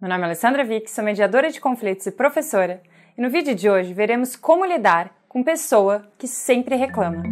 Meu nome é Alessandra Vick, sou mediadora de conflitos e professora, e no vídeo de hoje veremos como lidar com pessoa que sempre reclama.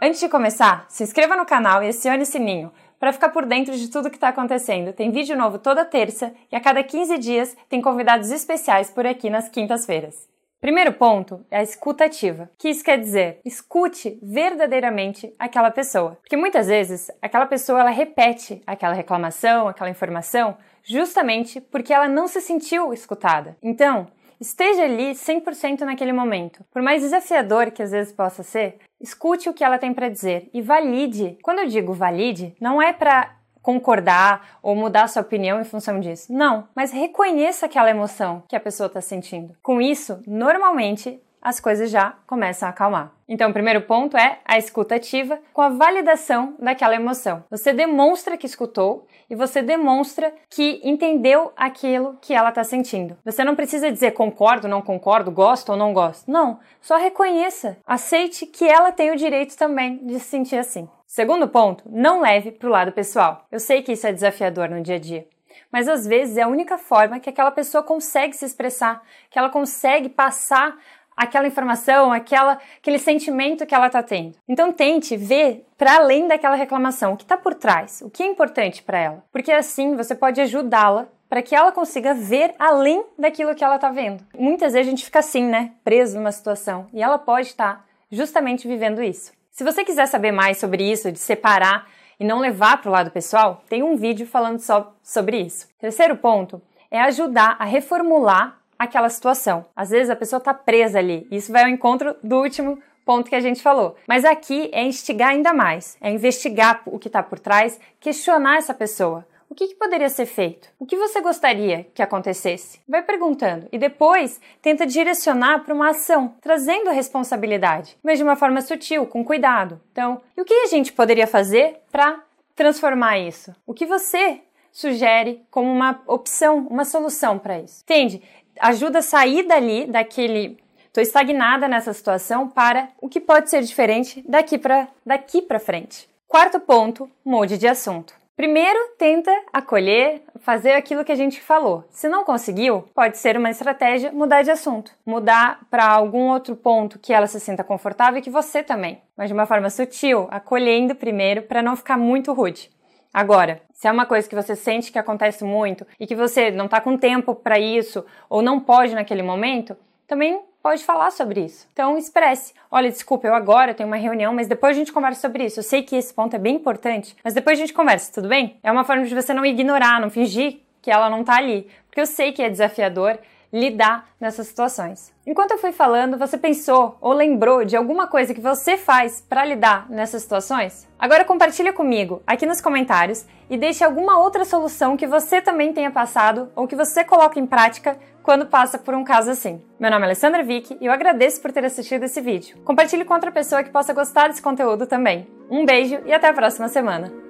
Antes de começar, se inscreva no canal e acione o sininho para ficar por dentro de tudo que está acontecendo. Tem vídeo novo toda terça e a cada 15 dias tem convidados especiais por aqui nas quintas-feiras. Primeiro ponto é a escuta ativa. que isso quer dizer? Escute verdadeiramente aquela pessoa. Porque muitas vezes aquela pessoa ela repete aquela reclamação, aquela informação, justamente porque ela não se sentiu escutada. Então, esteja ali 100% naquele momento. Por mais desafiador que às vezes possa ser, escute o que ela tem para dizer e valide. Quando eu digo valide, não é para concordar ou mudar sua opinião em função disso. Não, mas reconheça aquela emoção que a pessoa está sentindo. Com isso, normalmente as coisas já começam a acalmar. Então, o primeiro ponto é a escuta ativa com a validação daquela emoção. Você demonstra que escutou e você demonstra que entendeu aquilo que ela está sentindo. Você não precisa dizer concordo, não concordo, gosto ou não gosto. Não, só reconheça, aceite que ela tem o direito também de se sentir assim. Segundo ponto, não leve para o lado pessoal. Eu sei que isso é desafiador no dia a dia, mas às vezes é a única forma que aquela pessoa consegue se expressar, que ela consegue passar aquela informação, aquela, aquele sentimento que ela está tendo. Então tente ver para além daquela reclamação, o que está por trás, o que é importante para ela, porque assim você pode ajudá-la para que ela consiga ver além daquilo que ela está vendo. Muitas vezes a gente fica assim, né, preso numa situação, e ela pode estar tá justamente vivendo isso. Se você quiser saber mais sobre isso, de separar e não levar para o lado pessoal, tem um vídeo falando só sobre isso. Terceiro ponto é ajudar a reformular aquela situação. Às vezes a pessoa está presa ali. Isso vai ao encontro do último ponto que a gente falou. Mas aqui é instigar ainda mais, é investigar o que está por trás, questionar essa pessoa. O que, que, poderia ser feito? O que você gostaria que acontecesse? Vai perguntando e depois tenta direcionar para uma ação, trazendo a responsabilidade, mas de uma forma sutil, com cuidado. Então, e o que a gente poderia fazer para transformar isso? O que você sugere como uma opção, uma solução para isso? Entende? Ajuda a sair dali, daquele estou estagnada nessa situação para o que pode ser diferente daqui para daqui para frente. Quarto ponto, mude de assunto. Primeiro, tenta acolher, fazer aquilo que a gente falou. Se não conseguiu, pode ser uma estratégia mudar de assunto, mudar para algum outro ponto que ela se sinta confortável e que você também, mas de uma forma sutil, acolhendo primeiro para não ficar muito rude. Agora, se é uma coisa que você sente que acontece muito e que você não está com tempo para isso ou não pode naquele momento, também pode falar sobre isso. Então, expresse. Olha, desculpa, eu agora tenho uma reunião, mas depois a gente conversa sobre isso. Eu sei que esse ponto é bem importante, mas depois a gente conversa, tudo bem? É uma forma de você não ignorar, não fingir que ela não tá ali. Porque eu sei que é desafiador lidar nessas situações. Enquanto eu fui falando, você pensou ou lembrou de alguma coisa que você faz para lidar nessas situações? Agora compartilha comigo aqui nos comentários e deixe alguma outra solução que você também tenha passado ou que você coloca em prática quando passa por um caso assim. Meu nome é Alessandra Vick e eu agradeço por ter assistido esse vídeo. Compartilhe com outra pessoa que possa gostar desse conteúdo também. Um beijo e até a próxima semana!